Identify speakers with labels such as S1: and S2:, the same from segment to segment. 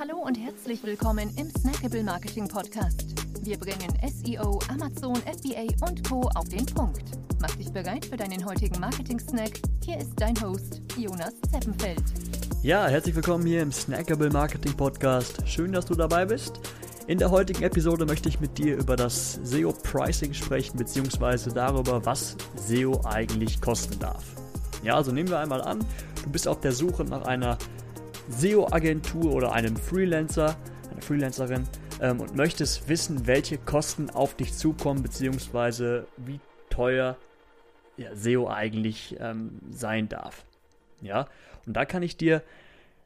S1: Hallo und herzlich willkommen im Snackable Marketing Podcast. Wir bringen SEO, Amazon, FBA und Co. auf den Punkt. Mach dich bereit für deinen heutigen Marketing-Snack. Hier ist dein Host, Jonas Zeppenfeld.
S2: Ja, herzlich willkommen hier im Snackable Marketing Podcast. Schön, dass du dabei bist. In der heutigen Episode möchte ich mit dir über das SEO Pricing sprechen, beziehungsweise darüber, was SEO eigentlich kosten darf. Ja, also nehmen wir einmal an, du bist auf der Suche nach einer SEO-Agentur oder einem Freelancer, einer Freelancerin ähm, und möchtest wissen, welche Kosten auf dich zukommen, beziehungsweise wie teuer ja, SEO eigentlich ähm, sein darf. Ja, und da kann ich dir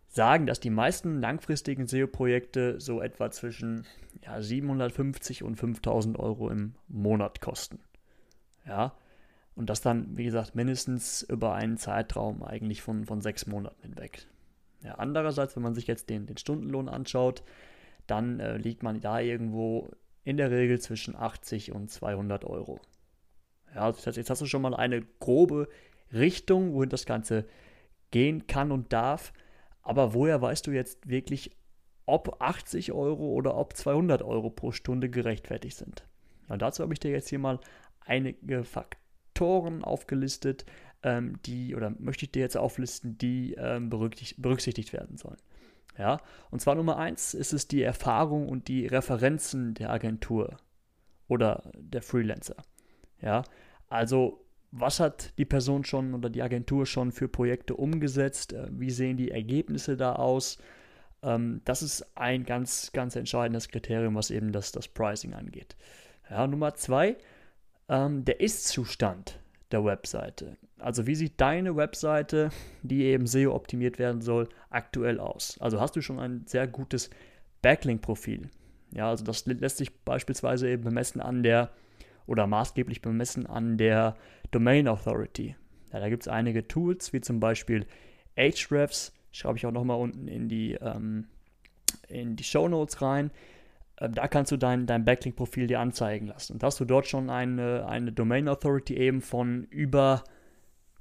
S2: sagen, dass die meisten langfristigen SEO-Projekte so etwa zwischen ja, 750 und 5000 Euro im Monat kosten. Ja, und das dann, wie gesagt, mindestens über einen Zeitraum eigentlich von, von sechs Monaten hinweg. Ja, andererseits, wenn man sich jetzt den, den Stundenlohn anschaut, dann äh, liegt man da irgendwo in der Regel zwischen 80 und 200 Euro. Ja, heißt, jetzt hast du schon mal eine grobe Richtung, wohin das Ganze gehen kann und darf. Aber woher weißt du jetzt wirklich, ob 80 Euro oder ob 200 Euro pro Stunde gerechtfertigt sind? Und dazu habe ich dir jetzt hier mal einige Faktoren aufgelistet, ähm, die, oder möchte ich dir jetzt auflisten, die ähm, berücksichtigt, berücksichtigt werden sollen. Ja, und zwar Nummer eins ist es die Erfahrung und die Referenzen der Agentur oder der Freelancer. Ja, also was hat die Person schon oder die Agentur schon für Projekte umgesetzt? Äh, wie sehen die Ergebnisse da aus? Ähm, das ist ein ganz, ganz entscheidendes Kriterium, was eben das, das Pricing angeht. Ja, Nummer zwei, ähm, der Ist-Zustand der Webseite. Also wie sieht deine Webseite, die eben SEO optimiert werden soll, aktuell aus? Also hast du schon ein sehr gutes Backlink-Profil? Ja, also das lässt sich beispielsweise eben bemessen an der oder maßgeblich bemessen an der Domain Authority. Ja, da gibt es einige Tools, wie zum Beispiel Ahrefs, schreibe ich auch nochmal unten in die, ähm, in die Show Notes rein. Ähm, da kannst du dein, dein Backlink-Profil dir anzeigen lassen. Und hast du dort schon eine, eine Domain Authority eben von über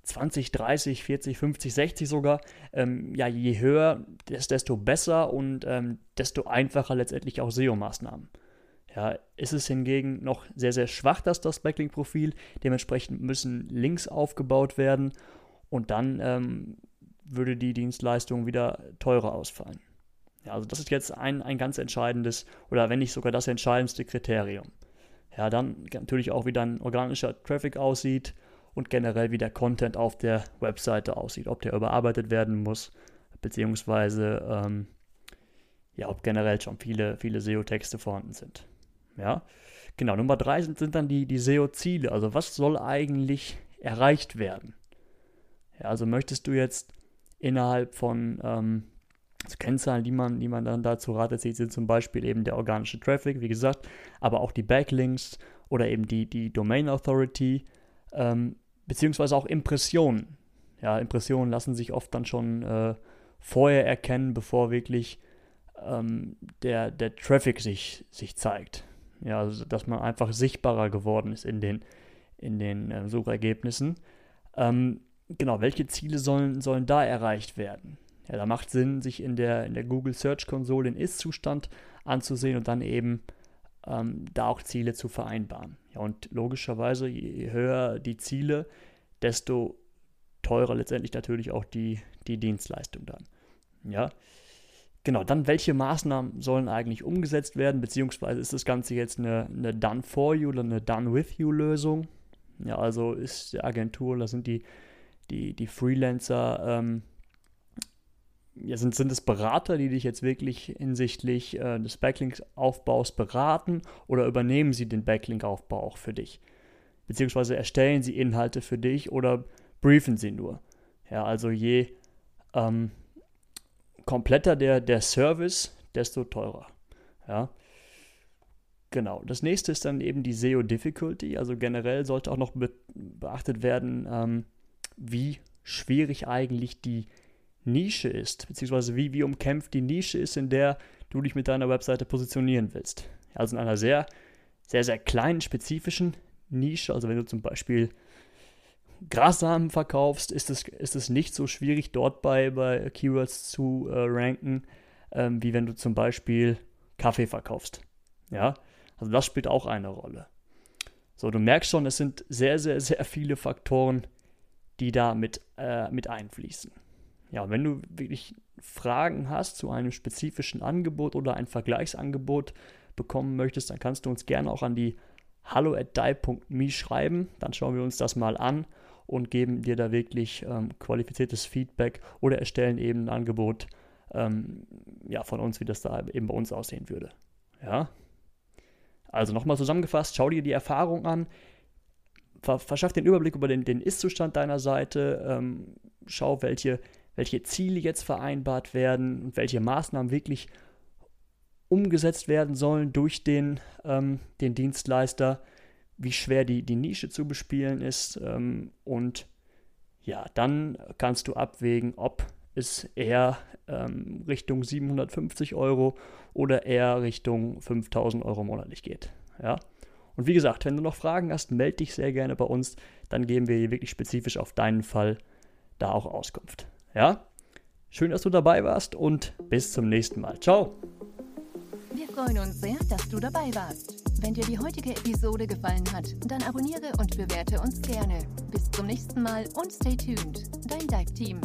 S2: 20, 30, 40, 50, 60 sogar, ähm, ja, je höher, desto besser und ähm, desto einfacher letztendlich auch SEO-Maßnahmen. Ja, ist es hingegen noch sehr, sehr schwach, dass das Backlink-Profil. Dementsprechend müssen Links aufgebaut werden und dann ähm, würde die Dienstleistung wieder teurer ausfallen. Ja, also das ist jetzt ein, ein ganz entscheidendes oder wenn nicht sogar das entscheidendste Kriterium. Ja, dann natürlich auch, wie dann organischer Traffic aussieht und generell, wie der Content auf der Webseite aussieht, ob der überarbeitet werden muss, beziehungsweise ähm, ja, ob generell schon viele, viele SEO-Texte vorhanden sind. Ja, genau. Nummer drei sind, sind dann die, die SEO-Ziele. Also, was soll eigentlich erreicht werden? Ja, also, möchtest du jetzt innerhalb von ähm, also Kennzahlen, die man, die man dann dazu ratet zieht, sind zum Beispiel eben der organische Traffic, wie gesagt, aber auch die Backlinks oder eben die, die Domain Authority, ähm, beziehungsweise auch Impressionen. Ja, Impressionen lassen sich oft dann schon äh, vorher erkennen, bevor wirklich ähm, der, der Traffic sich, sich zeigt. Ja, also dass man einfach sichtbarer geworden ist in den, in den äh, Suchergebnissen. Ähm, genau, welche Ziele sollen, sollen da erreicht werden? Ja, da macht Sinn, sich in der, in der Google Search Console den Ist-Zustand anzusehen und dann eben ähm, da auch Ziele zu vereinbaren. Ja, und logischerweise, je höher die Ziele, desto teurer letztendlich natürlich auch die, die Dienstleistung dann. Ja, genau. Dann, welche Maßnahmen sollen eigentlich umgesetzt werden, beziehungsweise ist das Ganze jetzt eine, eine Done-for-you oder eine Done-with-you-Lösung? Ja, also ist die Agentur, da sind die, die, die Freelancer ähm, ja, sind, sind es Berater, die dich jetzt wirklich hinsichtlich äh, des Backlink-Aufbaus beraten oder übernehmen sie den Backlink-Aufbau auch für dich? Beziehungsweise erstellen sie Inhalte für dich oder briefen sie nur? Ja, also je ähm, kompletter der, der Service, desto teurer. Ja. Genau. Das nächste ist dann eben die SEO Difficulty. Also generell sollte auch noch be beachtet werden, ähm, wie schwierig eigentlich die Nische ist, beziehungsweise wie, wie umkämpft die Nische ist, in der du dich mit deiner Webseite positionieren willst. Also in einer sehr, sehr, sehr kleinen, spezifischen Nische, also wenn du zum Beispiel Grassamen verkaufst, ist es, ist es nicht so schwierig, dort bei, bei Keywords zu äh, ranken, ähm, wie wenn du zum Beispiel Kaffee verkaufst. Ja, also das spielt auch eine Rolle. So, du merkst schon, es sind sehr, sehr, sehr viele Faktoren, die da mit, äh, mit einfließen. Ja, wenn du wirklich Fragen hast zu einem spezifischen Angebot oder ein Vergleichsangebot bekommen möchtest, dann kannst du uns gerne auch an die hallo at schreiben. Dann schauen wir uns das mal an und geben dir da wirklich ähm, qualifiziertes Feedback oder erstellen eben ein Angebot ähm, ja, von uns, wie das da eben bei uns aussehen würde. Ja. Also nochmal zusammengefasst, schau dir die Erfahrung an, verschaff den Überblick über den, den Ist-Zustand deiner Seite, ähm, schau, welche, welche Ziele jetzt vereinbart werden und welche Maßnahmen wirklich umgesetzt werden sollen durch den, ähm, den Dienstleister, wie schwer die, die Nische zu bespielen ist ähm, und ja, dann kannst du abwägen, ob es eher ähm, Richtung 750 Euro oder eher Richtung 5000 Euro monatlich geht. Ja? Und wie gesagt, wenn du noch Fragen hast, melde dich sehr gerne bei uns, dann geben wir wirklich spezifisch auf deinen Fall da auch Auskunft. Ja? Schön, dass du dabei warst und bis zum nächsten Mal. Ciao!
S1: Wir freuen uns sehr, dass du dabei warst. Wenn dir die heutige Episode gefallen hat, dann abonniere und bewerte uns gerne. Bis zum nächsten Mal und stay tuned. Dein Dive Team.